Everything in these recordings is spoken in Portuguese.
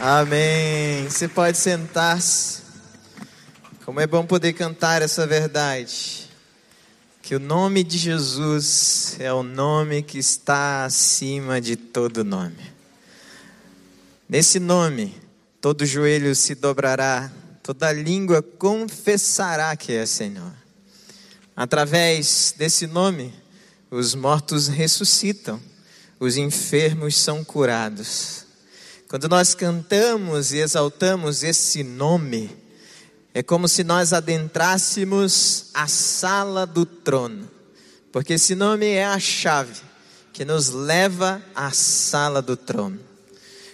Amém. Você pode sentar-se. Como é bom poder cantar essa verdade. Que o nome de Jesus é o nome que está acima de todo nome. Nesse nome, todo joelho se dobrará, toda língua confessará que é Senhor. Através desse nome, os mortos ressuscitam, os enfermos são curados quando nós cantamos e exaltamos esse nome, é como se nós adentrássemos a sala do trono, porque esse nome é a chave que nos leva à sala do trono.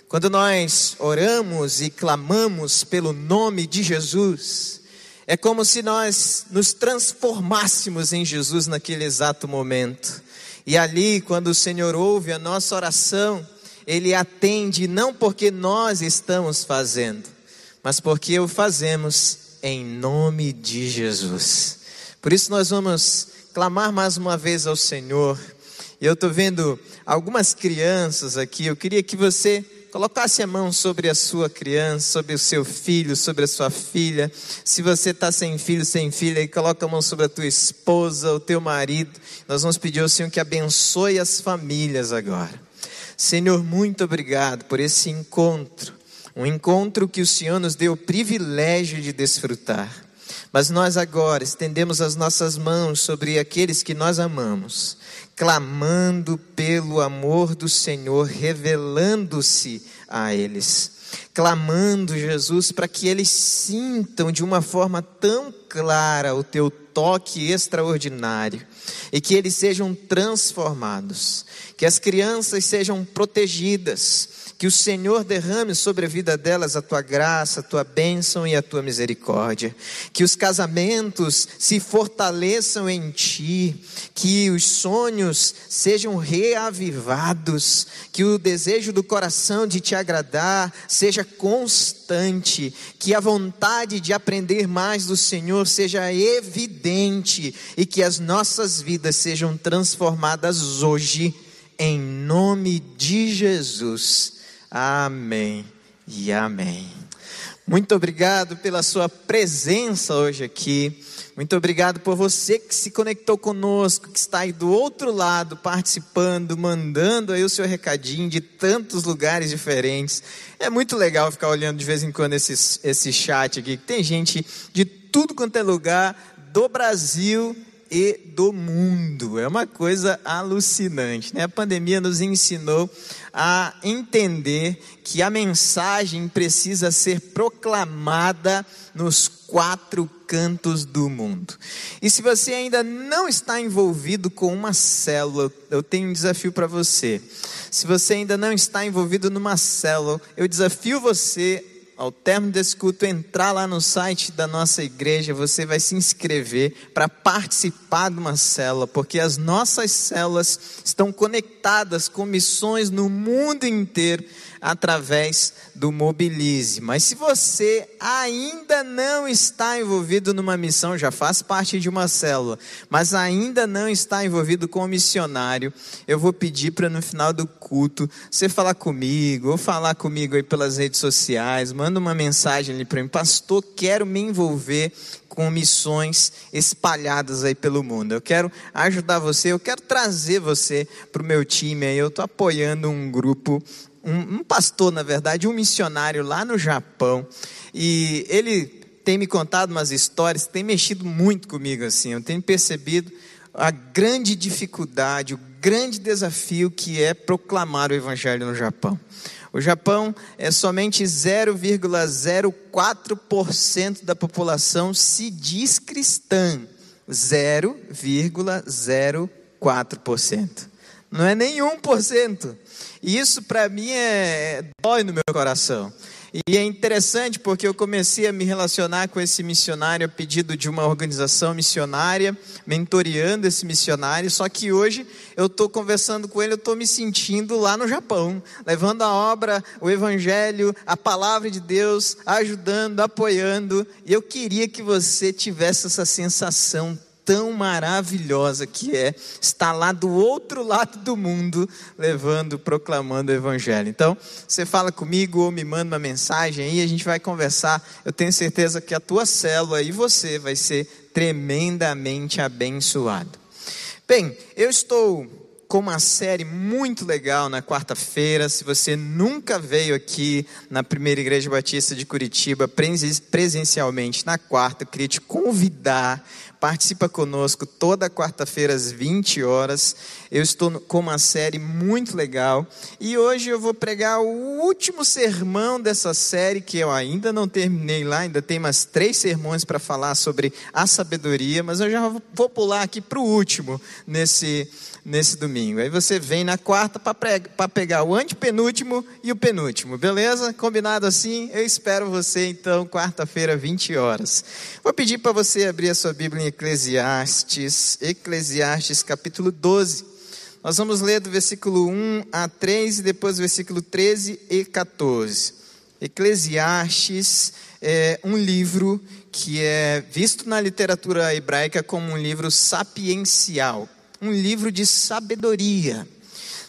Quando nós oramos e clamamos pelo nome de Jesus, é como se nós nos transformássemos em Jesus naquele exato momento. E ali, quando o Senhor ouve a nossa oração, ele atende não porque nós estamos fazendo, mas porque o fazemos em nome de Jesus. Por isso nós vamos clamar mais uma vez ao Senhor. E eu estou vendo algumas crianças aqui. Eu queria que você colocasse a mão sobre a sua criança, sobre o seu filho, sobre a sua filha. Se você está sem filho, sem filha, coloca a mão sobre a tua esposa, o teu marido. Nós vamos pedir ao Senhor que abençoe as famílias agora. Senhor, muito obrigado por esse encontro, um encontro que o Senhor nos deu o privilégio de desfrutar. Mas nós agora estendemos as nossas mãos sobre aqueles que nós amamos, clamando pelo amor do Senhor, revelando-se a eles, clamando, Jesus, para que eles sintam de uma forma tão clara o teu toque extraordinário e que eles sejam transformados, que as crianças sejam protegidas, que o Senhor derrame sobre a vida delas a tua graça, a tua bênção e a tua misericórdia. Que os casamentos se fortaleçam em ti, que os sonhos sejam reavivados, que o desejo do coração de te agradar seja constante, que a vontade de aprender mais do Senhor seja evidente e que as nossas vidas sejam transformadas hoje, em nome de Jesus. Amém e amém. Muito obrigado pela sua presença hoje aqui. Muito obrigado por você que se conectou conosco, que está aí do outro lado participando, mandando aí o seu recadinho de tantos lugares diferentes. É muito legal ficar olhando de vez em quando esse, esse chat aqui. Tem gente de tudo quanto é lugar do Brasil e do mundo. É uma coisa alucinante. Né? A pandemia nos ensinou a entender que a mensagem precisa ser proclamada nos quatro cantos do mundo. E se você ainda não está envolvido com uma célula, eu tenho um desafio para você. Se você ainda não está envolvido numa célula, eu desafio você ao término desse culto, entrar lá no site da nossa igreja, você vai se inscrever para participar de uma célula, porque as nossas células estão conectadas com missões no mundo inteiro através do Mobilize. Mas se você ainda não está envolvido numa missão, já faz parte de uma célula, mas ainda não está envolvido com o missionário, eu vou pedir para no final do culto você falar comigo, ou falar comigo aí pelas redes sociais, manda uma mensagem ali para mim, pastor, quero me envolver com missões espalhadas aí pelo mundo. Eu quero ajudar você, eu quero trazer você para o meu time aí. Eu estou apoiando um grupo um, um pastor, na verdade, um missionário lá no Japão, e ele tem me contado umas histórias, tem mexido muito comigo assim. Eu tenho percebido a grande dificuldade, o grande desafio que é proclamar o evangelho no Japão. O Japão é somente 0,04% da população se diz cristã. 0,04%. Não é por cento. E isso para mim é dói no meu coração. E é interessante porque eu comecei a me relacionar com esse missionário a pedido de uma organização missionária, mentoreando esse missionário. Só que hoje eu estou conversando com ele, eu estou me sentindo lá no Japão, levando a obra, o Evangelho, a palavra de Deus, ajudando, apoiando. E eu queria que você tivesse essa sensação tão maravilhosa que é estar lá do outro lado do mundo, levando, proclamando o Evangelho. Então, você fala comigo ou me manda uma mensagem aí, a gente vai conversar. Eu tenho certeza que a tua célula e você vai ser tremendamente abençoado. Bem, eu estou com uma série muito legal na quarta-feira. Se você nunca veio aqui na Primeira Igreja Batista de Curitiba presencialmente na quarta, eu queria te convidar participa conosco toda quarta-feira às 20 horas. Eu estou com uma série muito legal e hoje eu vou pregar o último sermão dessa série que eu ainda não terminei lá, ainda tem mais três sermões para falar sobre a sabedoria, mas eu já vou pular aqui para o último nesse nesse domingo. Aí você vem na quarta para pegar o antepenúltimo e o penúltimo, beleza? Combinado assim? Eu espero você então, quarta-feira, 20 horas. Vou pedir para você abrir a sua Bíblia em Eclesiastes, Eclesiastes capítulo 12. Nós vamos ler do versículo 1 a 3 e depois do versículo 13 e 14. Eclesiastes é um livro que é visto na literatura hebraica como um livro sapiencial um livro de sabedoria.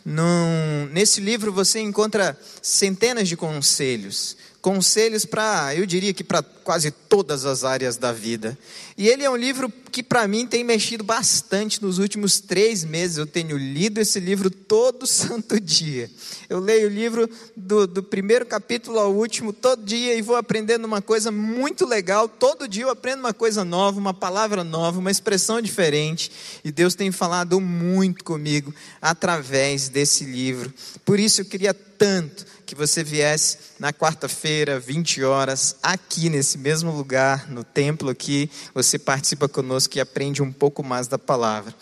Num, nesse livro você encontra centenas de conselhos, conselhos para, eu diria que para quase todas as áreas da vida. E ele é um livro que para mim tem mexido bastante nos últimos três meses. Eu tenho lido esse livro todo santo dia. Eu leio o livro do, do primeiro capítulo ao último todo dia e vou aprendendo uma coisa muito legal. Todo dia eu aprendo uma coisa nova, uma palavra nova, uma expressão diferente. E Deus tem falado muito comigo através desse livro. Por isso eu queria tanto que você viesse na quarta-feira, 20 horas, aqui nesse mesmo lugar, no templo aqui, você participa conosco e aprende um pouco mais da palavra.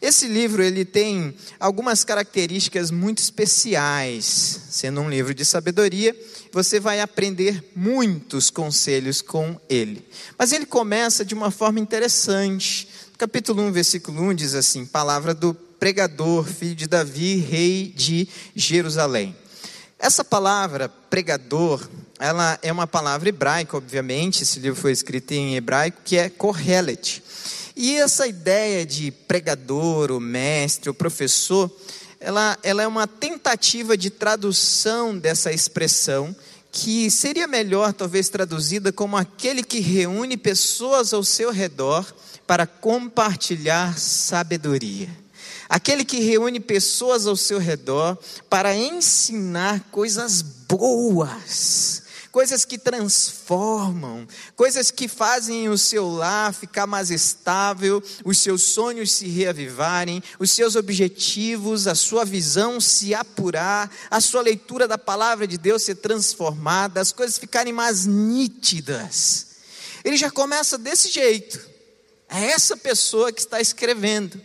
Esse livro, ele tem algumas características muito especiais, sendo um livro de sabedoria, você vai aprender muitos conselhos com ele. Mas ele começa de uma forma interessante. Capítulo 1, versículo 1 diz assim: Palavra do pregador, filho de Davi, rei de Jerusalém. Essa palavra pregador, ela é uma palavra hebraica, obviamente, esse livro foi escrito em hebraico, que é kohelet. E essa ideia de pregador, o mestre, o professor, ela, ela é uma tentativa de tradução dessa expressão, que seria melhor talvez traduzida como aquele que reúne pessoas ao seu redor para compartilhar sabedoria aquele que reúne pessoas ao seu redor para ensinar coisas boas, coisas que transformam, coisas que fazem o seu lar ficar mais estável, os seus sonhos se reavivarem, os seus objetivos, a sua visão se apurar, a sua leitura da palavra de Deus ser transformada, as coisas ficarem mais nítidas. Ele já começa desse jeito. É essa pessoa que está escrevendo.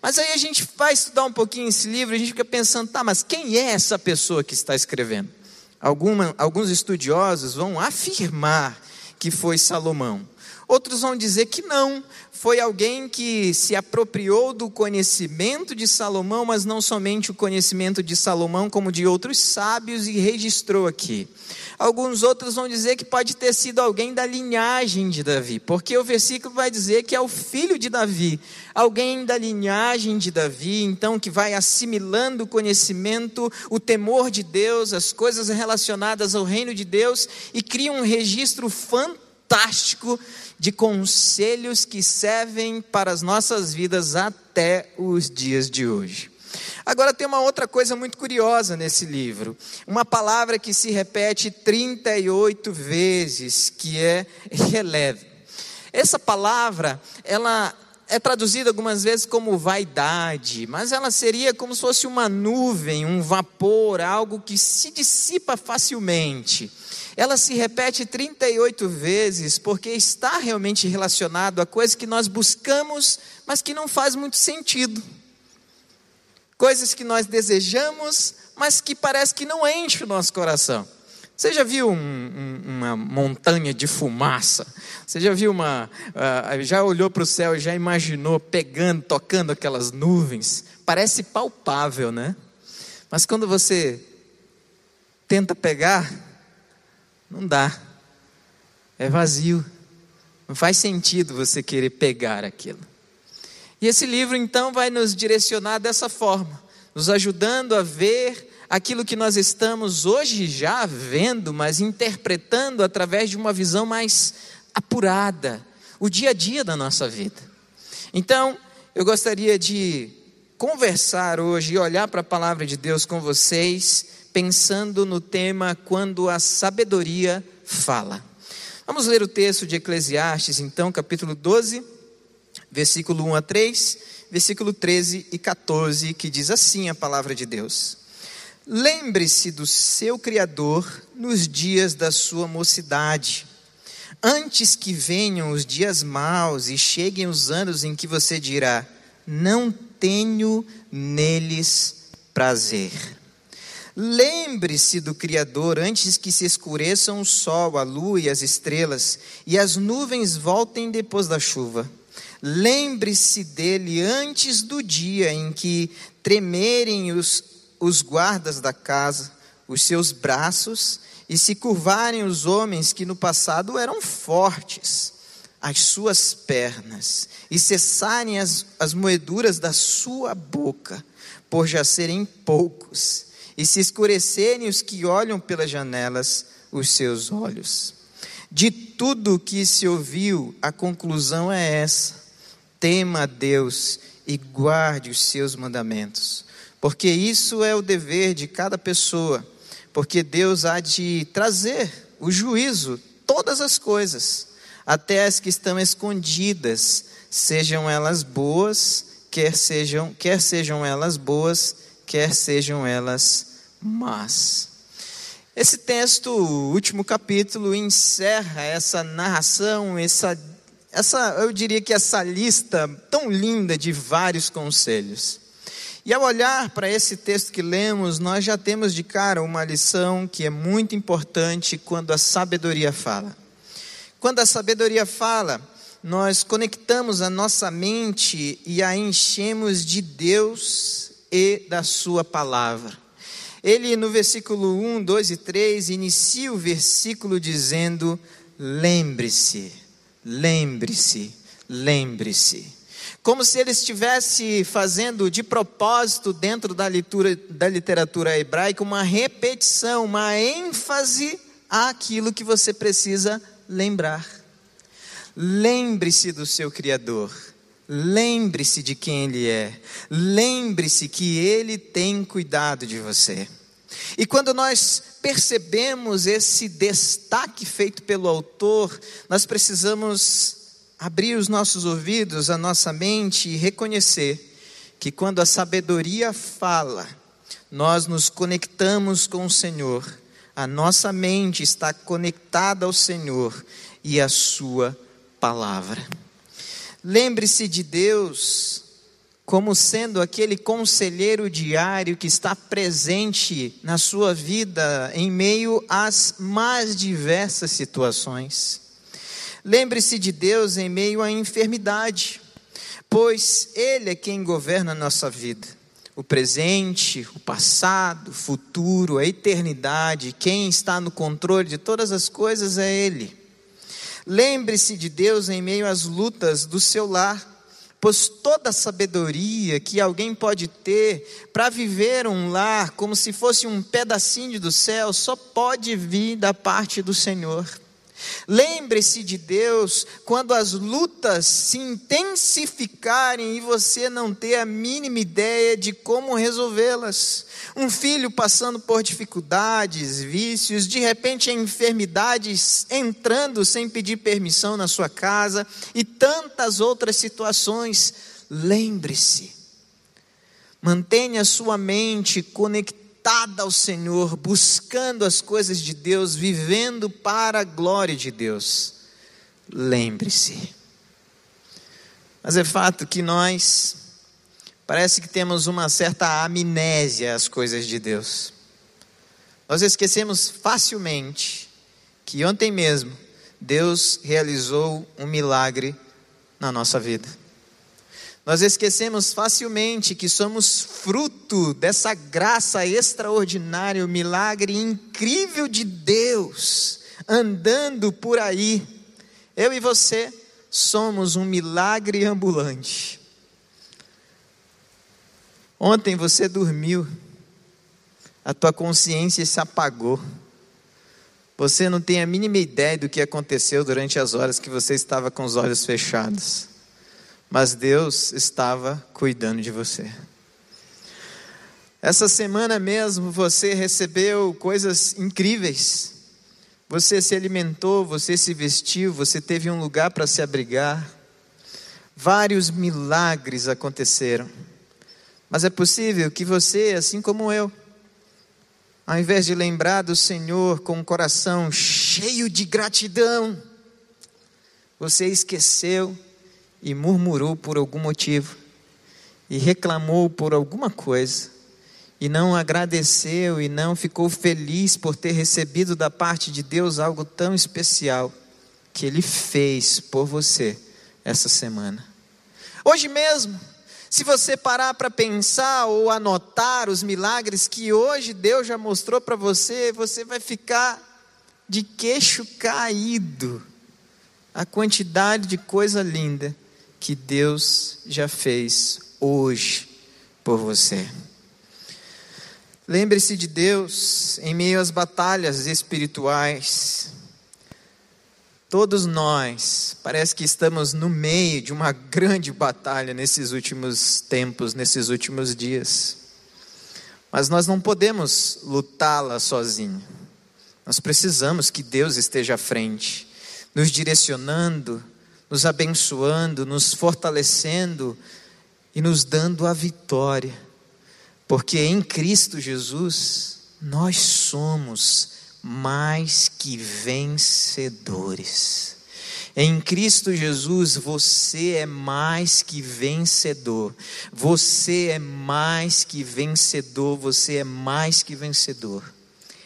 Mas aí a gente vai estudar um pouquinho esse livro a gente fica pensando, tá, mas quem é essa pessoa que está escrevendo? Alguma, alguns estudiosos vão afirmar que foi Salomão. Outros vão dizer que não, foi alguém que se apropriou do conhecimento de Salomão, mas não somente o conhecimento de Salomão, como de outros sábios e registrou aqui. Alguns outros vão dizer que pode ter sido alguém da linhagem de Davi, porque o versículo vai dizer que é o filho de Davi, alguém da linhagem de Davi, então que vai assimilando o conhecimento, o temor de Deus, as coisas relacionadas ao reino de Deus e cria um registro fantástico de conselhos que servem para as nossas vidas até os dias de hoje. Agora tem uma outra coisa muito curiosa nesse livro, uma palavra que se repete 38 vezes, que é releve. Essa palavra, ela é traduzida algumas vezes como vaidade, mas ela seria como se fosse uma nuvem, um vapor, algo que se dissipa facilmente. Ela se repete 38 vezes porque está realmente relacionado a coisas que nós buscamos, mas que não faz muito sentido. Coisas que nós desejamos, mas que parece que não enche o nosso coração. Você já viu um, um, uma montanha de fumaça? Você já viu uma. Uh, já olhou para o céu e já imaginou pegando, tocando aquelas nuvens? Parece palpável, né? Mas quando você tenta pegar, não dá. É vazio. Não faz sentido você querer pegar aquilo. E esse livro então vai nos direcionar dessa forma, nos ajudando a ver aquilo que nós estamos hoje já vendo, mas interpretando através de uma visão mais apurada, o dia a dia da nossa vida. Então, eu gostaria de conversar hoje e olhar para a palavra de Deus com vocês, pensando no tema quando a sabedoria fala. Vamos ler o texto de Eclesiastes, então, capítulo 12, versículo 1 a 3, versículo 13 e 14, que diz assim a palavra de Deus. Lembre-se do seu Criador nos dias da sua mocidade, antes que venham os dias maus e cheguem os anos em que você dirá: Não tenho neles prazer. Lembre-se do Criador antes que se escureçam o sol, a lua e as estrelas, e as nuvens voltem depois da chuva. Lembre-se dele antes do dia em que tremerem os os guardas da casa, os seus braços, e se curvarem os homens que no passado eram fortes, as suas pernas, e cessarem as, as moeduras da sua boca, por já serem poucos, e se escurecerem os que olham pelas janelas os seus olhos. De tudo o que se ouviu, a conclusão é essa: tema a Deus e guarde os seus mandamentos porque isso é o dever de cada pessoa, porque Deus há de trazer o juízo, todas as coisas, até as que estão escondidas, sejam elas boas, quer sejam, quer sejam elas boas, quer sejam elas más. Esse texto, o último capítulo, encerra essa narração, essa, essa, eu diria que essa lista tão linda de vários conselhos. E ao olhar para esse texto que lemos, nós já temos de cara uma lição que é muito importante quando a sabedoria fala. Quando a sabedoria fala, nós conectamos a nossa mente e a enchemos de Deus e da Sua palavra. Ele, no versículo 1, 2 e 3, inicia o versículo dizendo: Lembre-se, lembre-se, lembre-se como se ele estivesse fazendo de propósito dentro da, leitura, da literatura hebraica uma repetição, uma ênfase àquilo que você precisa lembrar. Lembre-se do seu Criador. Lembre-se de quem Ele é. Lembre-se que Ele tem cuidado de você. E quando nós percebemos esse destaque feito pelo autor, nós precisamos abrir os nossos ouvidos, a nossa mente e reconhecer que quando a sabedoria fala, nós nos conectamos com o Senhor, a nossa mente está conectada ao Senhor e à Sua palavra. Lembre-se de Deus como sendo aquele conselheiro diário que está presente na sua vida em meio às mais diversas situações. Lembre-se de Deus em meio à enfermidade, pois Ele é quem governa a nossa vida. O presente, o passado, o futuro, a eternidade, quem está no controle de todas as coisas é Ele. Lembre-se de Deus em meio às lutas do seu lar, pois toda sabedoria que alguém pode ter para viver um lar como se fosse um pedacinho do céu só pode vir da parte do Senhor. Lembre-se de Deus quando as lutas se intensificarem e você não ter a mínima ideia de como resolvê-las. Um filho passando por dificuldades, vícios, de repente enfermidades entrando sem pedir permissão na sua casa e tantas outras situações. Lembre-se. Mantenha sua mente conectada voltada ao Senhor, buscando as coisas de Deus, vivendo para a glória de Deus. Lembre-se. Mas é fato que nós parece que temos uma certa amnésia às coisas de Deus. Nós esquecemos facilmente que ontem mesmo Deus realizou um milagre na nossa vida. Nós esquecemos facilmente que somos fruto dessa graça extraordinária, o milagre incrível de Deus, andando por aí. Eu e você somos um milagre ambulante. Ontem você dormiu, a tua consciência se apagou. Você não tem a mínima ideia do que aconteceu durante as horas que você estava com os olhos fechados. Mas Deus estava cuidando de você. Essa semana mesmo você recebeu coisas incríveis. Você se alimentou, você se vestiu, você teve um lugar para se abrigar. Vários milagres aconteceram. Mas é possível que você, assim como eu, ao invés de lembrar do Senhor com o um coração cheio de gratidão, você esqueceu e murmurou por algum motivo, e reclamou por alguma coisa, e não agradeceu e não ficou feliz por ter recebido da parte de Deus algo tão especial que Ele fez por você essa semana. Hoje mesmo, se você parar para pensar ou anotar os milagres que hoje Deus já mostrou para você, você vai ficar de queixo caído. A quantidade de coisa linda que Deus já fez hoje por você. Lembre-se de Deus em meio às batalhas espirituais. Todos nós, parece que estamos no meio de uma grande batalha nesses últimos tempos, nesses últimos dias. Mas nós não podemos lutá-la sozinho. Nós precisamos que Deus esteja à frente, nos direcionando, nos abençoando, nos fortalecendo e nos dando a vitória porque em Cristo Jesus nós somos mais que vencedores. Em Cristo Jesus você é mais que vencedor. Você é mais que vencedor, você é mais que vencedor.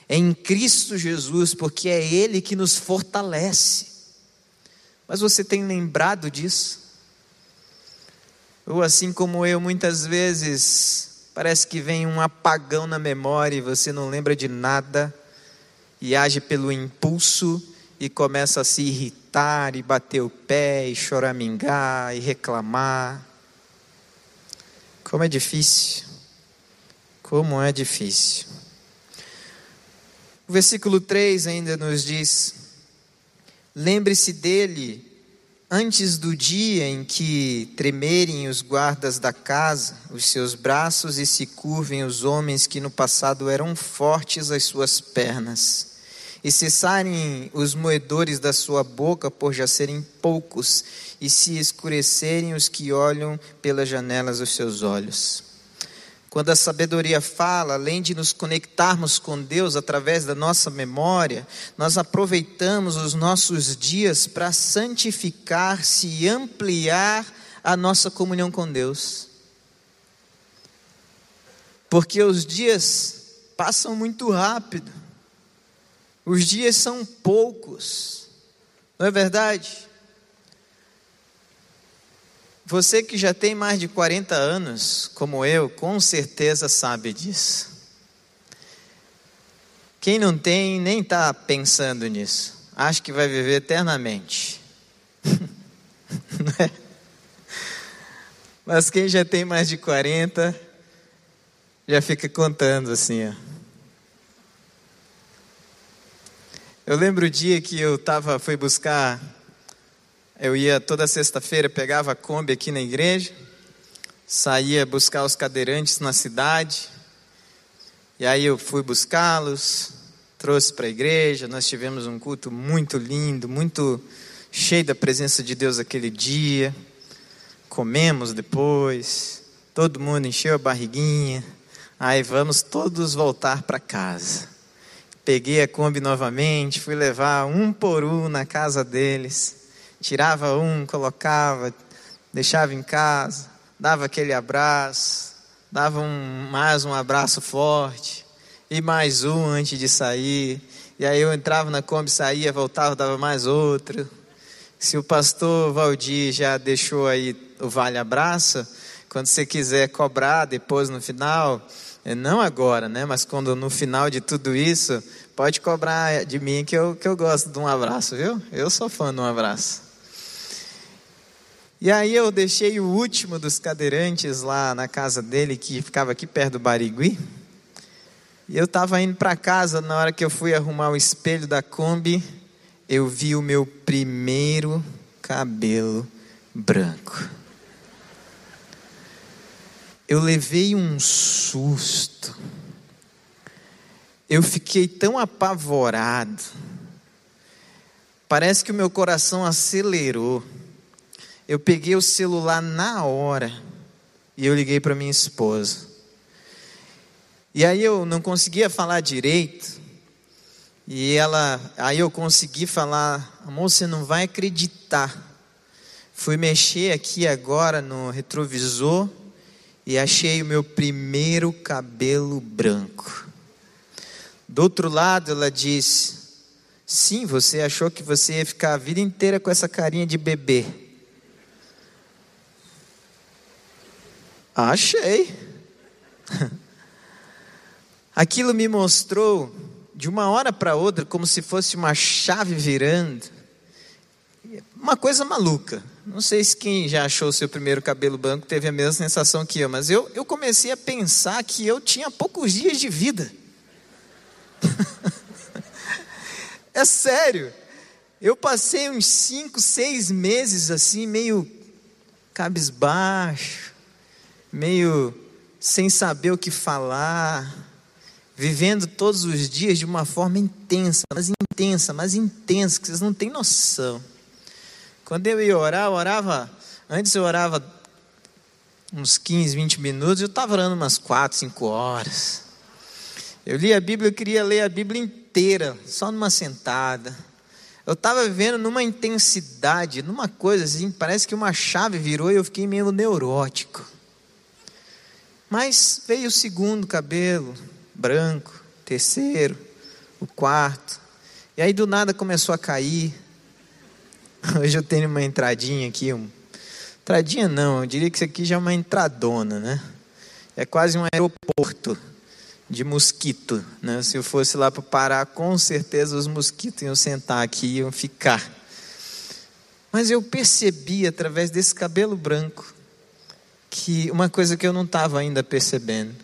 É em Cristo Jesus, porque é Ele que nos fortalece. Mas você tem lembrado disso? Ou assim como eu, muitas vezes Parece que vem um apagão na memória e você não lembra de nada e age pelo impulso e começa a se irritar e bater o pé e choramingar e reclamar. Como é difícil. Como é difícil. O versículo 3 ainda nos diz: Lembre-se dele Antes do dia em que tremerem os guardas da casa, os seus braços e se curvem os homens que no passado eram fortes as suas pernas, e cessarem os moedores da sua boca por já serem poucos, e se escurecerem os que olham pelas janelas dos seus olhos. Quando a sabedoria fala, além de nos conectarmos com Deus através da nossa memória, nós aproveitamos os nossos dias para santificar-se e ampliar a nossa comunhão com Deus. Porque os dias passam muito rápido, os dias são poucos, não é verdade? Você que já tem mais de 40 anos, como eu, com certeza sabe disso. Quem não tem, nem está pensando nisso. Acha que vai viver eternamente. É? Mas quem já tem mais de 40, já fica contando assim, ó. Eu lembro o dia que eu tava, fui buscar eu ia toda sexta-feira, pegava a Kombi aqui na igreja, saía buscar os cadeirantes na cidade, e aí eu fui buscá-los, trouxe para a igreja. Nós tivemos um culto muito lindo, muito cheio da presença de Deus aquele dia. Comemos depois, todo mundo encheu a barriguinha. Aí vamos todos voltar para casa. Peguei a Kombi novamente, fui levar um por um na casa deles tirava um, colocava, deixava em casa, dava aquele abraço, dava um, mais um abraço forte, e mais um antes de sair. E aí eu entrava na Kombi, saía, voltava, dava mais outro. Se o pastor Valdir já deixou aí o vale abraço, quando você quiser cobrar depois no final, é, não agora, né? Mas quando no final de tudo isso, pode cobrar de mim que eu, que eu gosto de um abraço, viu? Eu sou fã de um abraço. E aí eu deixei o último dos cadeirantes lá na casa dele, que ficava aqui perto do Barigui. E eu estava indo para casa, na hora que eu fui arrumar o espelho da Kombi, eu vi o meu primeiro cabelo branco. Eu levei um susto. Eu fiquei tão apavorado. Parece que o meu coração acelerou. Eu peguei o celular na hora e eu liguei para minha esposa. E aí eu não conseguia falar direito. E ela, aí eu consegui falar, amor, você não vai acreditar. Fui mexer aqui agora no retrovisor e achei o meu primeiro cabelo branco. Do outro lado, ela disse: Sim, você achou que você ia ficar a vida inteira com essa carinha de bebê. Achei. Aquilo me mostrou de uma hora para outra como se fosse uma chave virando. Uma coisa maluca. Não sei se quem já achou o seu primeiro cabelo branco teve a mesma sensação que eu, mas eu, eu comecei a pensar que eu tinha poucos dias de vida. é sério. Eu passei uns cinco, seis meses assim, meio cabisbaixo, meio sem saber o que falar, vivendo todos os dias de uma forma intensa, mas intensa, mas intensa, que vocês não têm noção. Quando eu ia orar, eu orava, antes eu orava uns 15, 20 minutos, eu estava orando umas 4, 5 horas. Eu li a Bíblia, eu queria ler a Bíblia inteira, só numa sentada. Eu estava vivendo numa intensidade, numa coisa assim, parece que uma chave virou e eu fiquei meio neurótico. Mas veio o segundo cabelo, branco, terceiro, o quarto. E aí do nada começou a cair. Hoje eu tenho uma entradinha aqui, um... entradinha não, eu diria que isso aqui já é uma entradona, né? É quase um aeroporto de mosquito, né? Se eu fosse lá para parar, com certeza os mosquitos iam sentar aqui e iam ficar. Mas eu percebi através desse cabelo branco que uma coisa que eu não estava ainda percebendo.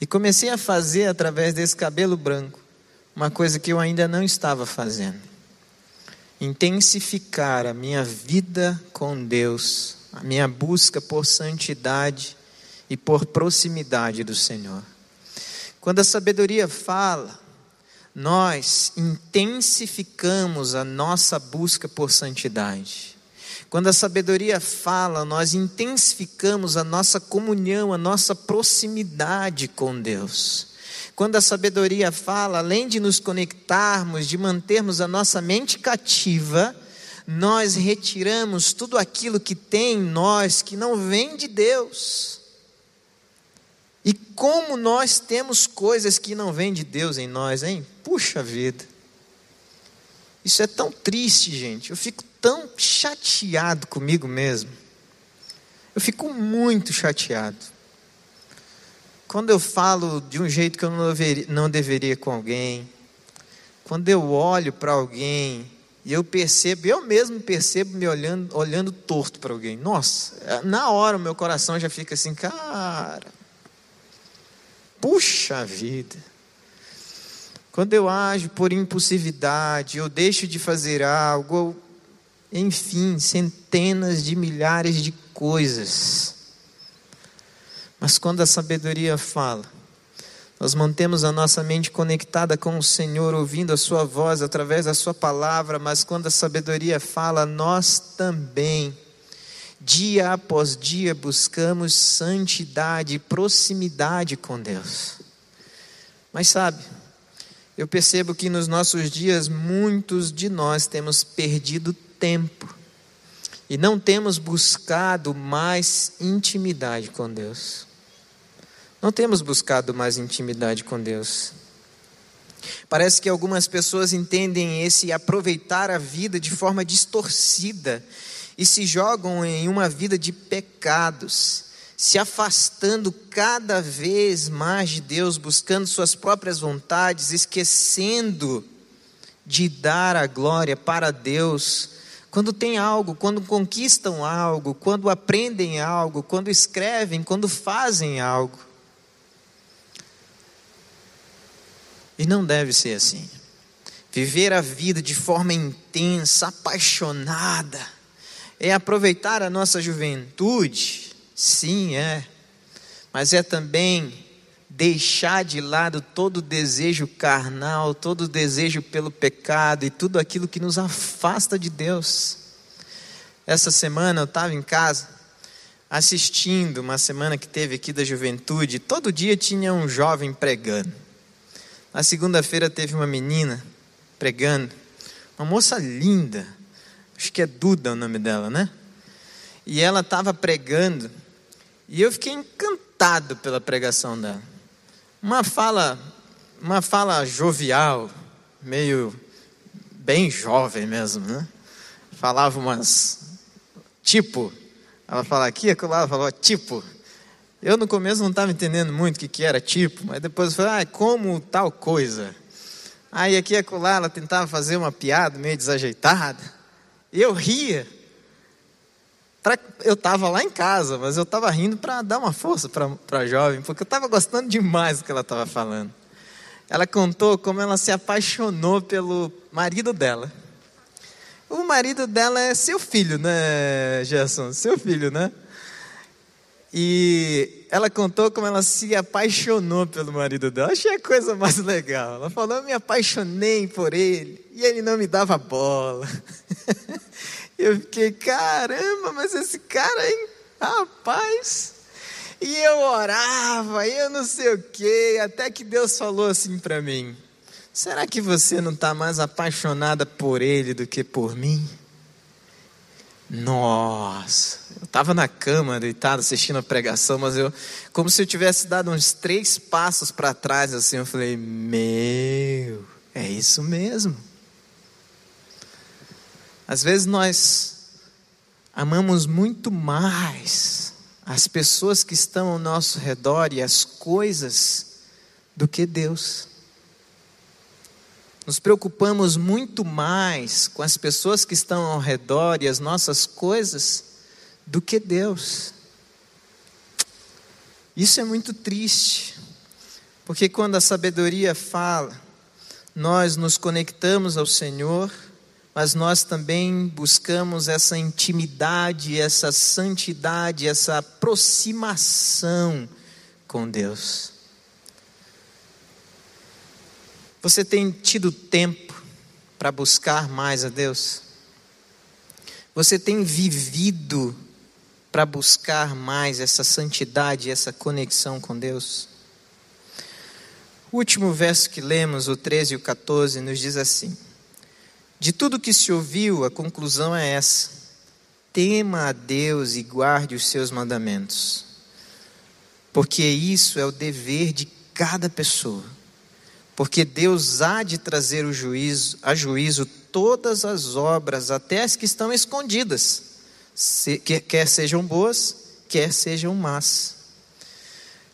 E comecei a fazer através desse cabelo branco uma coisa que eu ainda não estava fazendo. Intensificar a minha vida com Deus, a minha busca por santidade e por proximidade do Senhor. Quando a sabedoria fala, nós intensificamos a nossa busca por santidade. Quando a sabedoria fala, nós intensificamos a nossa comunhão, a nossa proximidade com Deus. Quando a sabedoria fala, além de nos conectarmos, de mantermos a nossa mente cativa, nós retiramos tudo aquilo que tem em nós que não vem de Deus. E como nós temos coisas que não vêm de Deus em nós, hein? Puxa vida. Isso é tão triste, gente. Eu fico tão chateado comigo mesmo. Eu fico muito chateado. Quando eu falo de um jeito que eu não deveria, não deveria com alguém, quando eu olho para alguém e eu percebo, eu mesmo percebo me olhando, olhando torto para alguém. Nossa, na hora o meu coração já fica assim, cara, puxa vida. Quando eu ajo por impulsividade, eu deixo de fazer algo, enfim, centenas de milhares de coisas. Mas quando a sabedoria fala, nós mantemos a nossa mente conectada com o Senhor, ouvindo a Sua voz através da Sua palavra, mas quando a sabedoria fala, nós também, dia após dia, buscamos santidade proximidade com Deus. Mas sabe, eu percebo que nos nossos dias muitos de nós temos perdido tempo e não temos buscado mais intimidade com Deus. Não temos buscado mais intimidade com Deus. Parece que algumas pessoas entendem esse aproveitar a vida de forma distorcida e se jogam em uma vida de pecados, se afastando cada vez mais de Deus, buscando suas próprias vontades, esquecendo de dar a glória para Deus quando têm algo, quando conquistam algo, quando aprendem algo, quando escrevem, quando fazem algo. E não deve ser assim. Viver a vida de forma intensa, apaixonada, é aproveitar a nossa juventude, sim, é, mas é também deixar de lado todo o desejo carnal, todo o desejo pelo pecado e tudo aquilo que nos afasta de Deus. Essa semana eu estava em casa assistindo uma semana que teve aqui da juventude, todo dia tinha um jovem pregando. Na segunda-feira teve uma menina pregando, uma moça linda, acho que é Duda o nome dela, né? E ela estava pregando, e eu fiquei encantado pela pregação dela. Uma fala, uma fala jovial, meio bem jovem mesmo, né? Falava umas tipo, ela fala aqui, ela falou tipo. Eu no começo não estava entendendo muito o que, que era tipo, mas depois eu falei, ah, como tal coisa. Aí aqui e acolá ela tentava fazer uma piada meio desajeitada. Eu ria. Pra, eu estava lá em casa, mas eu estava rindo para dar uma força para a jovem, porque eu estava gostando demais do que ela estava falando. Ela contou como ela se apaixonou pelo marido dela. O marido dela é seu filho, né, Gerson? Seu filho, né? E ela contou como ela se apaixonou pelo marido dela. Achei a coisa mais legal. Ela falou: Eu me apaixonei por ele e ele não me dava bola. Eu fiquei: Caramba, mas esse cara, hein? Rapaz. E eu orava, e eu não sei o quê, até que Deus falou assim para mim: Será que você não está mais apaixonada por ele do que por mim? Nossa, eu estava na cama, deitado, assistindo a pregação, mas eu, como se eu tivesse dado uns três passos para trás, assim, eu falei: Meu, é isso mesmo. Às vezes nós amamos muito mais as pessoas que estão ao nosso redor e as coisas do que Deus. Nos preocupamos muito mais com as pessoas que estão ao redor e as nossas coisas do que Deus. Isso é muito triste, porque quando a sabedoria fala, nós nos conectamos ao Senhor, mas nós também buscamos essa intimidade, essa santidade, essa aproximação com Deus. Você tem tido tempo para buscar mais a Deus? Você tem vivido para buscar mais essa santidade, essa conexão com Deus? O último verso que lemos, o 13 e o 14, nos diz assim: De tudo que se ouviu, a conclusão é essa: tema a Deus e guarde os seus mandamentos, porque isso é o dever de cada pessoa porque Deus há de trazer o juízo, a juízo todas as obras, até as que estão escondidas, quer sejam boas, quer sejam más.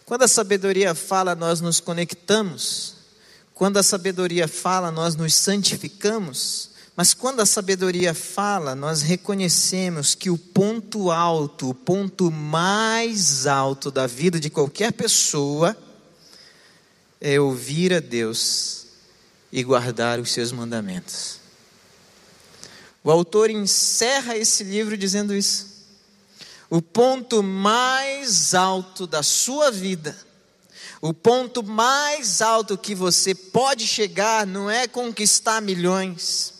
Quando a sabedoria fala, nós nos conectamos. Quando a sabedoria fala, nós nos santificamos. Mas quando a sabedoria fala, nós reconhecemos que o ponto alto, o ponto mais alto da vida de qualquer pessoa, é ouvir a Deus e guardar os seus mandamentos. O autor encerra esse livro dizendo isso. O ponto mais alto da sua vida, o ponto mais alto que você pode chegar não é conquistar milhões.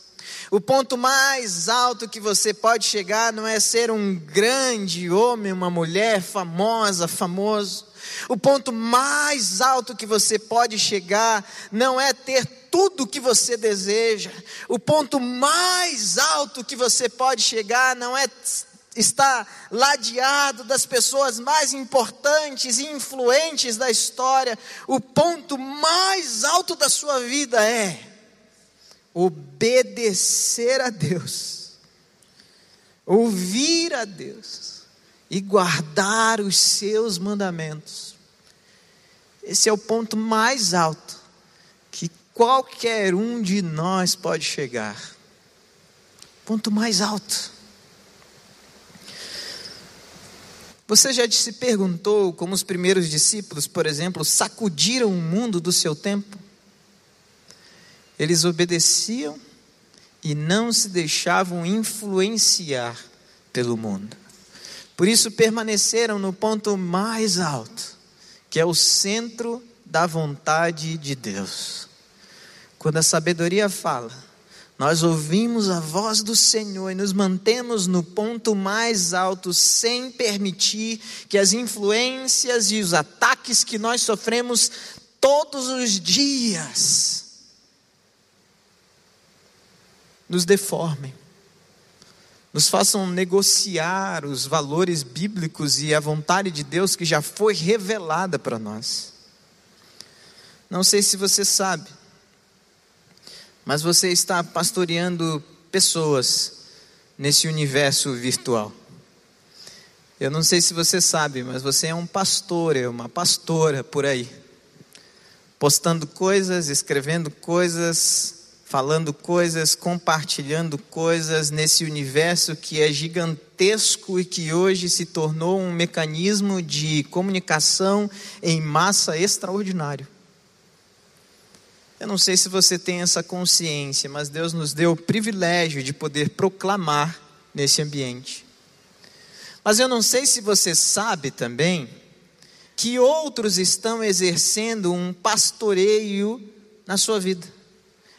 O ponto mais alto que você pode chegar não é ser um grande homem, uma mulher famosa, famoso. O ponto mais alto que você pode chegar não é ter tudo que você deseja. O ponto mais alto que você pode chegar não é estar ladeado das pessoas mais importantes e influentes da história. O ponto mais alto da sua vida é obedecer a Deus, ouvir a Deus e guardar os seus mandamentos. Esse é o ponto mais alto que qualquer um de nós pode chegar. Ponto mais alto. Você já se perguntou como os primeiros discípulos, por exemplo, sacudiram o mundo do seu tempo? Eles obedeciam e não se deixavam influenciar pelo mundo. Por isso permaneceram no ponto mais alto, que é o centro da vontade de Deus. Quando a sabedoria fala, nós ouvimos a voz do Senhor e nos mantemos no ponto mais alto, sem permitir que as influências e os ataques que nós sofremos todos os dias nos deformem, nos façam negociar os valores bíblicos e a vontade de Deus que já foi revelada para nós. Não sei se você sabe, mas você está pastoreando pessoas nesse universo virtual. Eu não sei se você sabe, mas você é um pastor, é uma pastora por aí, postando coisas, escrevendo coisas, falando coisas, compartilhando coisas nesse universo que é gigantesco e que hoje se tornou um mecanismo de comunicação em massa extraordinário. Eu não sei se você tem essa consciência, mas Deus nos deu o privilégio de poder proclamar nesse ambiente. Mas eu não sei se você sabe também que outros estão exercendo um pastoreio na sua vida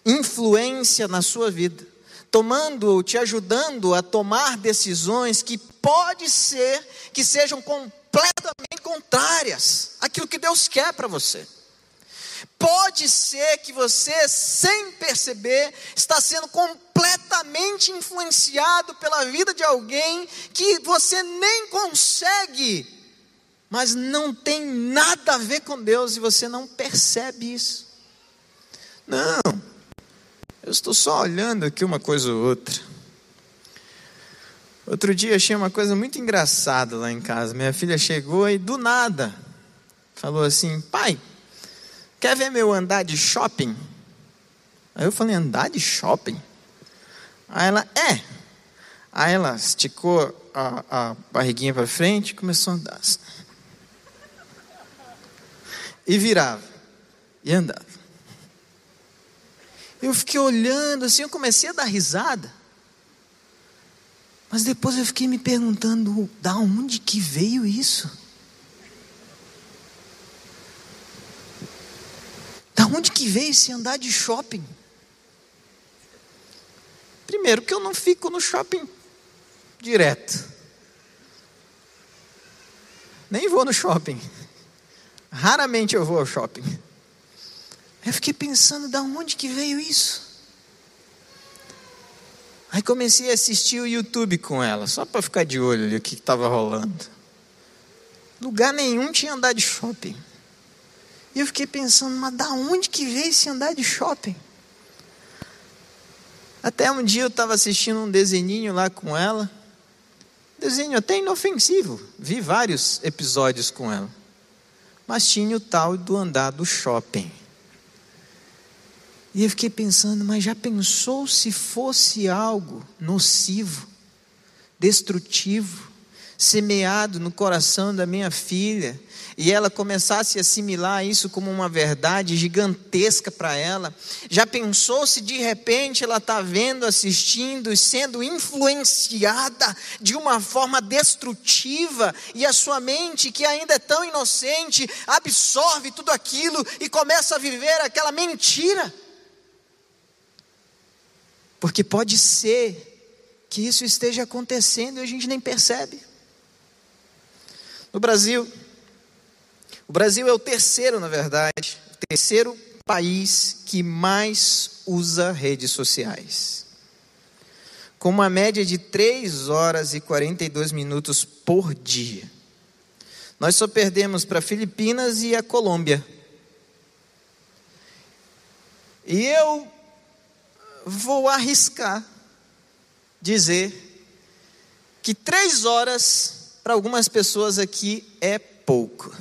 influência na sua vida, tomando ou te ajudando a tomar decisões que pode ser que sejam completamente contrárias àquilo que Deus quer para você. Pode ser que você, sem perceber, está sendo completamente influenciado pela vida de alguém que você nem consegue, mas não tem nada a ver com Deus e você não percebe isso. Não, eu estou só olhando aqui uma coisa ou outra. Outro dia achei uma coisa muito engraçada lá em casa. Minha filha chegou e do nada falou assim: Pai, quer ver meu andar de shopping? Aí eu falei: Andar de shopping? Aí ela: É. Aí ela esticou a, a barriguinha para frente e começou a andar. Assim. E virava. E andava. Eu fiquei olhando assim, eu comecei a dar risada. Mas depois eu fiquei me perguntando, da onde que veio isso? Da onde que veio esse andar de shopping? Primeiro que eu não fico no shopping direto. Nem vou no shopping. Raramente eu vou ao shopping. Eu fiquei pensando, da onde que veio isso? Aí comecei a assistir o YouTube com ela, só para ficar de olho ali o que estava rolando. Lugar nenhum tinha andar de shopping. E eu fiquei pensando, mas da onde que veio esse andar de shopping? Até um dia eu estava assistindo um desenhinho lá com ela. Desenho até inofensivo. Vi vários episódios com ela. Mas tinha o tal do andar do shopping. E eu fiquei pensando, mas já pensou se fosse algo nocivo, destrutivo, semeado no coração da minha filha, e ela começasse a assimilar isso como uma verdade gigantesca para ela? Já pensou se de repente ela está vendo, assistindo e sendo influenciada de uma forma destrutiva, e a sua mente, que ainda é tão inocente, absorve tudo aquilo e começa a viver aquela mentira? Porque pode ser que isso esteja acontecendo e a gente nem percebe. No Brasil, o Brasil é o terceiro, na verdade, o terceiro país que mais usa redes sociais. Com uma média de 3 horas e 42 minutos por dia. Nós só perdemos para Filipinas e a Colômbia. E eu vou arriscar dizer que três horas para algumas pessoas aqui é pouco.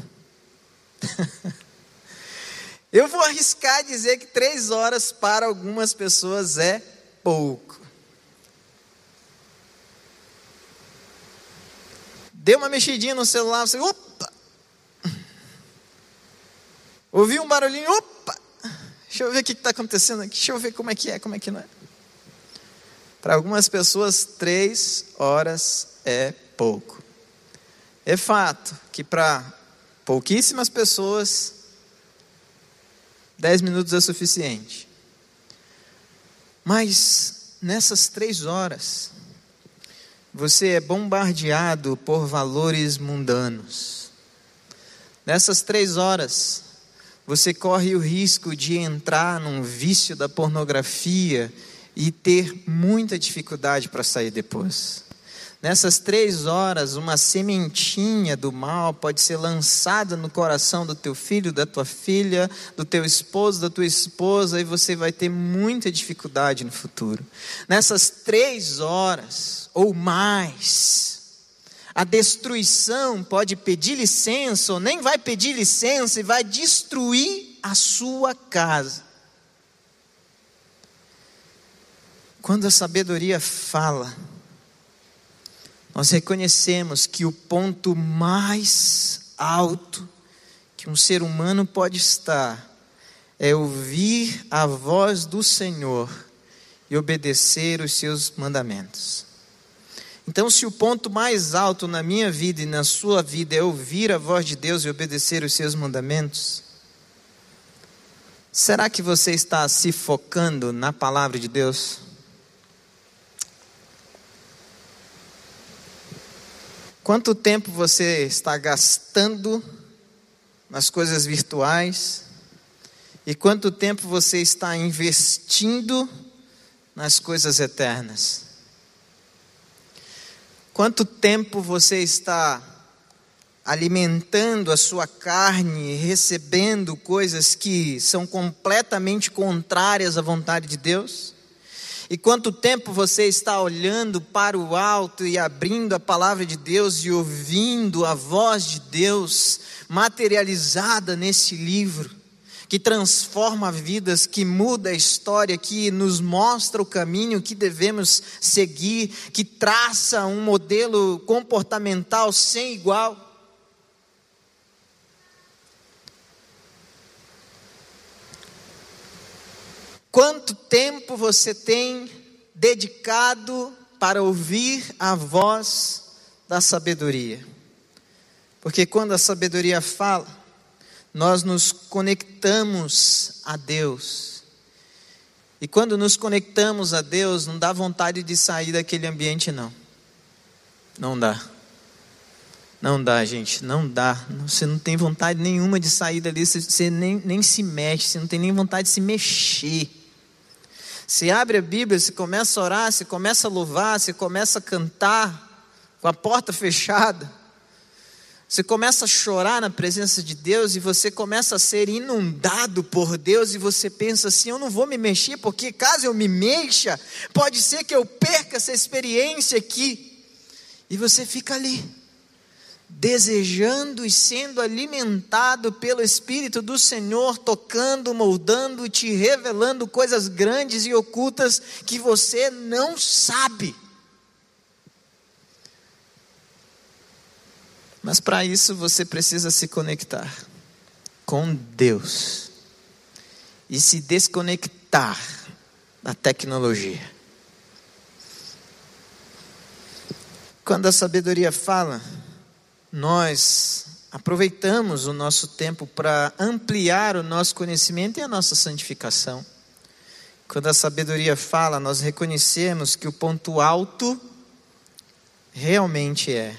Eu vou arriscar dizer que três horas para algumas pessoas é pouco. Deu uma mexidinha no celular, você, opa! Ouvi um barulhinho, opa! Deixa eu ver o que está acontecendo aqui, deixa eu ver como é que é, como é que não é. Para algumas pessoas, três horas é pouco. É fato que para pouquíssimas pessoas, dez minutos é suficiente. Mas nessas três horas, você é bombardeado por valores mundanos. Nessas três horas, você corre o risco de entrar num vício da pornografia e ter muita dificuldade para sair depois. Nessas três horas, uma sementinha do mal pode ser lançada no coração do teu filho, da tua filha, do teu esposo, da tua esposa, e você vai ter muita dificuldade no futuro. Nessas três horas ou mais, a destruição pode pedir licença, ou nem vai pedir licença, e vai destruir a sua casa. Quando a sabedoria fala, nós reconhecemos que o ponto mais alto que um ser humano pode estar é ouvir a voz do Senhor e obedecer os seus mandamentos. Então, se o ponto mais alto na minha vida e na sua vida é ouvir a voz de Deus e obedecer os seus mandamentos, será que você está se focando na palavra de Deus? Quanto tempo você está gastando nas coisas virtuais? E quanto tempo você está investindo nas coisas eternas? Quanto tempo você está alimentando a sua carne, recebendo coisas que são completamente contrárias à vontade de Deus? E quanto tempo você está olhando para o alto e abrindo a palavra de Deus e ouvindo a voz de Deus materializada nesse livro, que transforma vidas, que muda a história, que nos mostra o caminho que devemos seguir, que traça um modelo comportamental sem igual? Quanto tempo você tem dedicado para ouvir a voz da sabedoria? Porque quando a sabedoria fala, nós nos conectamos a Deus. E quando nos conectamos a Deus, não dá vontade de sair daquele ambiente, não. Não dá. Não dá, gente, não dá. Você não tem vontade nenhuma de sair dali, você nem, nem se mexe, você não tem nem vontade de se mexer. Se abre a Bíblia, se começa a orar, se começa a louvar, se começa a cantar com a porta fechada. Você começa a chorar na presença de Deus e você começa a ser inundado por Deus e você pensa assim: eu não vou me mexer, porque caso eu me mexa, pode ser que eu perca essa experiência aqui. E você fica ali desejando e sendo alimentado pelo Espírito do Senhor, tocando, moldando, te revelando coisas grandes e ocultas que você não sabe. Mas para isso você precisa se conectar com Deus e se desconectar da tecnologia. Quando a sabedoria fala, nós aproveitamos o nosso tempo para ampliar o nosso conhecimento e a nossa santificação. Quando a sabedoria fala, nós reconhecemos que o ponto alto realmente é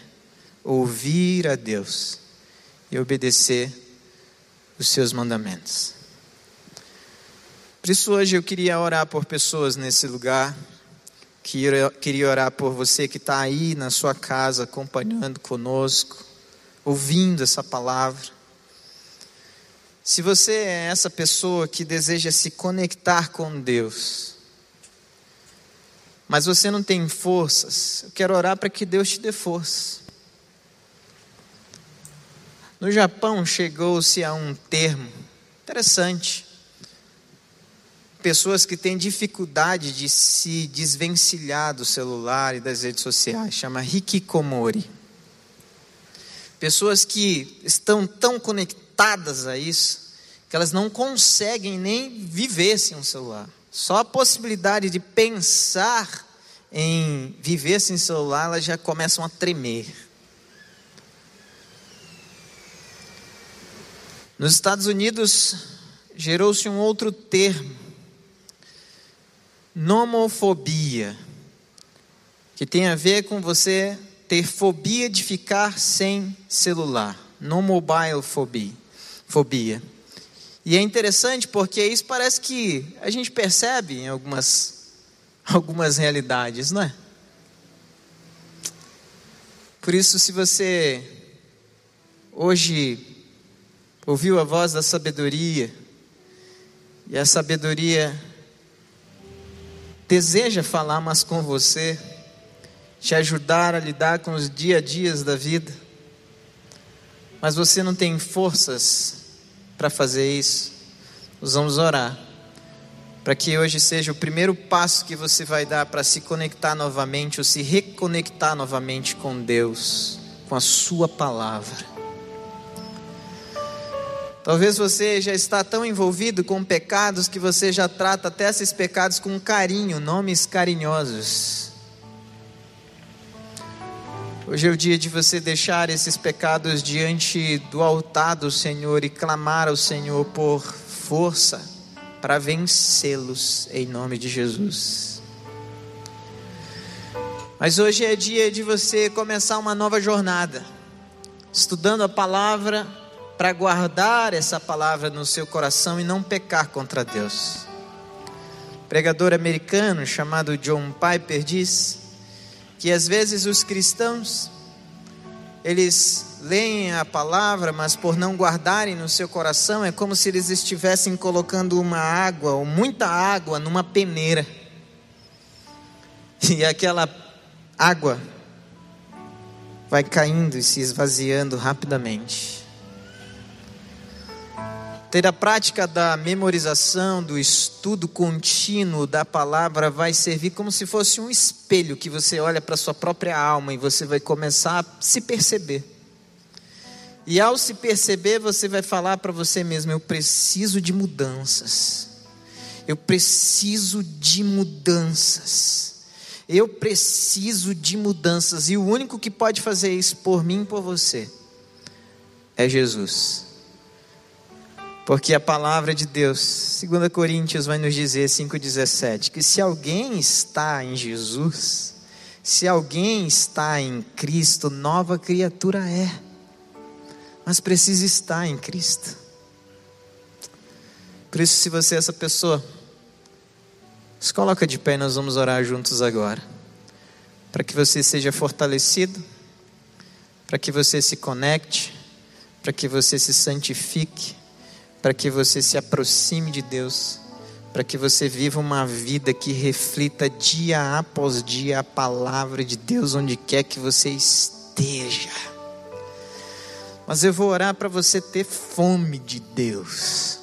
ouvir a Deus e obedecer os seus mandamentos. Por isso, hoje eu queria orar por pessoas nesse lugar Queria orar por você que está aí na sua casa acompanhando conosco, ouvindo essa palavra. Se você é essa pessoa que deseja se conectar com Deus, mas você não tem forças, eu quero orar para que Deus te dê força. No Japão chegou-se a um termo interessante pessoas que têm dificuldade de se desvencilhar do celular e das redes sociais, chama hikikomori. Pessoas que estão tão conectadas a isso que elas não conseguem nem viver sem um celular. Só a possibilidade de pensar em viver sem celular, elas já começam a tremer. Nos Estados Unidos, gerou-se um outro termo, nomofobia, que tem a ver com você ter fobia de ficar sem celular, no mobile phobia. fobia. E é interessante porque isso parece que a gente percebe em algumas, algumas realidades, não é? Por isso, se você hoje ouviu a voz da sabedoria, e a sabedoria deseja falar mais com você, te ajudar a lidar com os dia a dias da vida, mas você não tem forças para fazer isso, nós vamos orar, para que hoje seja o primeiro passo que você vai dar para se conectar novamente, ou se reconectar novamente com Deus, com a Sua palavra. Talvez você já está tão envolvido com pecados que você já trata até esses pecados com carinho, nomes carinhosos. Hoje é o dia de você deixar esses pecados diante do altar do Senhor e clamar ao Senhor por força para vencê-los em nome de Jesus. Mas hoje é dia de você começar uma nova jornada, estudando a palavra para guardar essa palavra no seu coração e não pecar contra Deus. pregador americano chamado John Piper diz que às vezes os cristãos eles leem a palavra, mas por não guardarem no seu coração, é como se eles estivessem colocando uma água ou muita água numa peneira. E aquela água vai caindo e se esvaziando rapidamente. Ter a prática da memorização, do estudo contínuo da palavra vai servir como se fosse um espelho que você olha para sua própria alma e você vai começar a se perceber. E ao se perceber, você vai falar para você mesmo: eu preciso de mudanças. Eu preciso de mudanças. Eu preciso de mudanças. E o único que pode fazer isso por mim e por você é Jesus. Porque a palavra de Deus, 2 Coríntios vai nos dizer 5,17, que se alguém está em Jesus, se alguém está em Cristo, nova criatura é. Mas precisa estar em Cristo. Por isso, se você é essa pessoa, se coloca de pé nós vamos orar juntos agora. Para que você seja fortalecido, para que você se conecte, para que você se santifique para que você se aproxime de Deus, para que você viva uma vida que reflita dia após dia a palavra de Deus onde quer que você esteja. Mas eu vou orar para você ter fome de Deus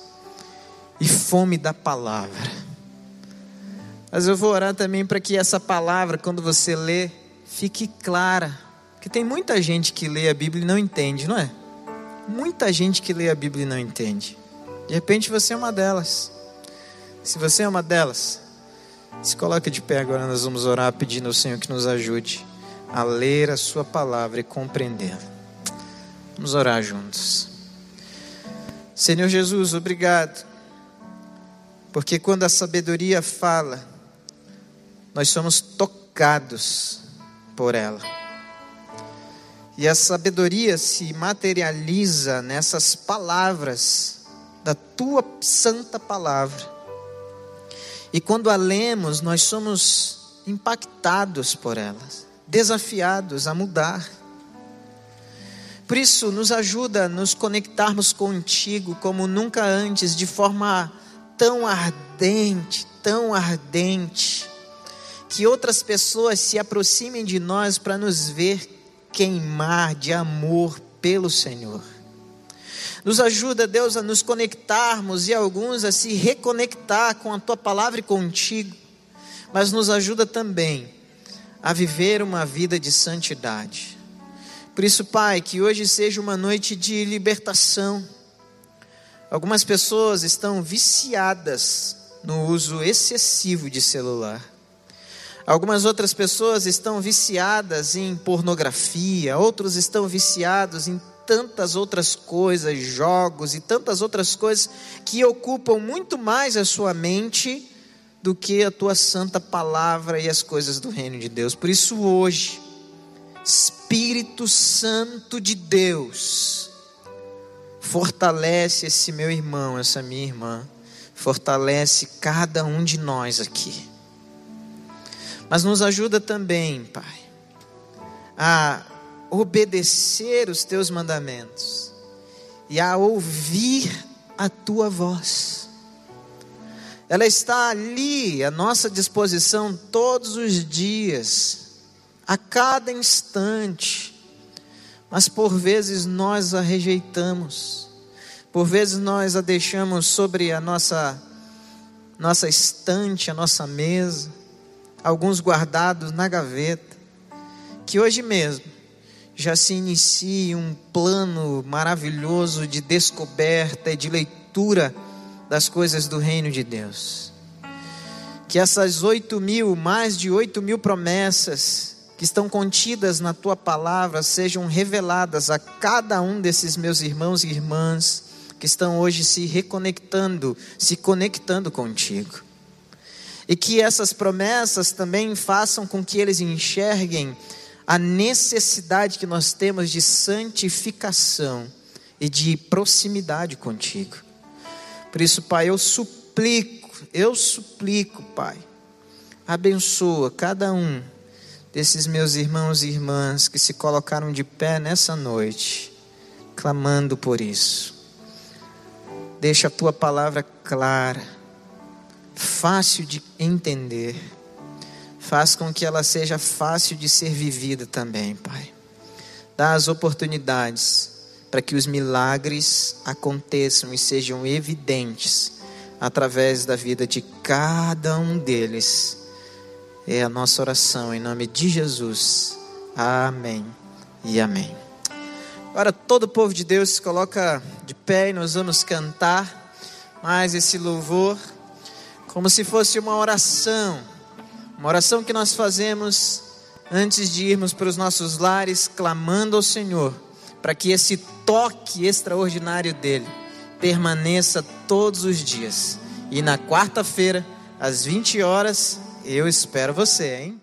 e fome da palavra. Mas eu vou orar também para que essa palavra, quando você lê, fique clara. Porque tem muita gente que lê a Bíblia e não entende, não é? Muita gente que lê a Bíblia e não entende. De repente você é uma delas. Se você é uma delas, se coloque de pé agora, nós vamos orar pedindo ao Senhor que nos ajude a ler a Sua palavra e compreendê-la. Vamos orar juntos. Senhor Jesus, obrigado, porque quando a sabedoria fala, nós somos tocados por ela. E a sabedoria se materializa nessas palavras da tua santa palavra. E quando a lemos, nós somos impactados por elas, desafiados a mudar. Por isso, nos ajuda a nos conectarmos contigo como nunca antes, de forma tão ardente, tão ardente, que outras pessoas se aproximem de nós para nos ver queimar de amor pelo Senhor. Nos ajuda, Deus, a nos conectarmos e alguns a se reconectar com a tua palavra e contigo, mas nos ajuda também a viver uma vida de santidade. Por isso, Pai, que hoje seja uma noite de libertação. Algumas pessoas estão viciadas no uso excessivo de celular. Algumas outras pessoas estão viciadas em pornografia, outros estão viciados em tantas outras coisas, jogos e tantas outras coisas que ocupam muito mais a sua mente do que a tua santa palavra e as coisas do reino de Deus. Por isso, hoje, Espírito Santo de Deus, fortalece esse meu irmão, essa minha irmã, fortalece cada um de nós aqui. Mas nos ajuda também, Pai, a obedecer os teus mandamentos e a ouvir a tua voz. Ela está ali à nossa disposição todos os dias, a cada instante. Mas por vezes nós a rejeitamos. Por vezes nós a deixamos sobre a nossa nossa estante, a nossa mesa, alguns guardados na gaveta. Que hoje mesmo já se inicie um plano maravilhoso de descoberta e de leitura das coisas do reino de Deus. Que essas oito mil, mais de oito mil promessas que estão contidas na tua palavra sejam reveladas a cada um desses meus irmãos e irmãs que estão hoje se reconectando, se conectando contigo. E que essas promessas também façam com que eles enxerguem a necessidade que nós temos de santificação e de proximidade contigo. Por isso, Pai, eu suplico, eu suplico, Pai, abençoa cada um desses meus irmãos e irmãs que se colocaram de pé nessa noite, clamando por isso. Deixa a tua palavra clara, fácil de entender Faz com que ela seja fácil de ser vivida também, Pai. Dá as oportunidades para que os milagres aconteçam e sejam evidentes através da vida de cada um deles. É a nossa oração em nome de Jesus. Amém e amém. Agora todo o povo de Deus se coloca de pé e nós vamos cantar mais esse louvor como se fosse uma oração uma oração que nós fazemos antes de irmos para os nossos lares, clamando ao Senhor, para que esse toque extraordinário dele permaneça todos os dias. E na quarta-feira, às 20 horas, eu espero você, hein?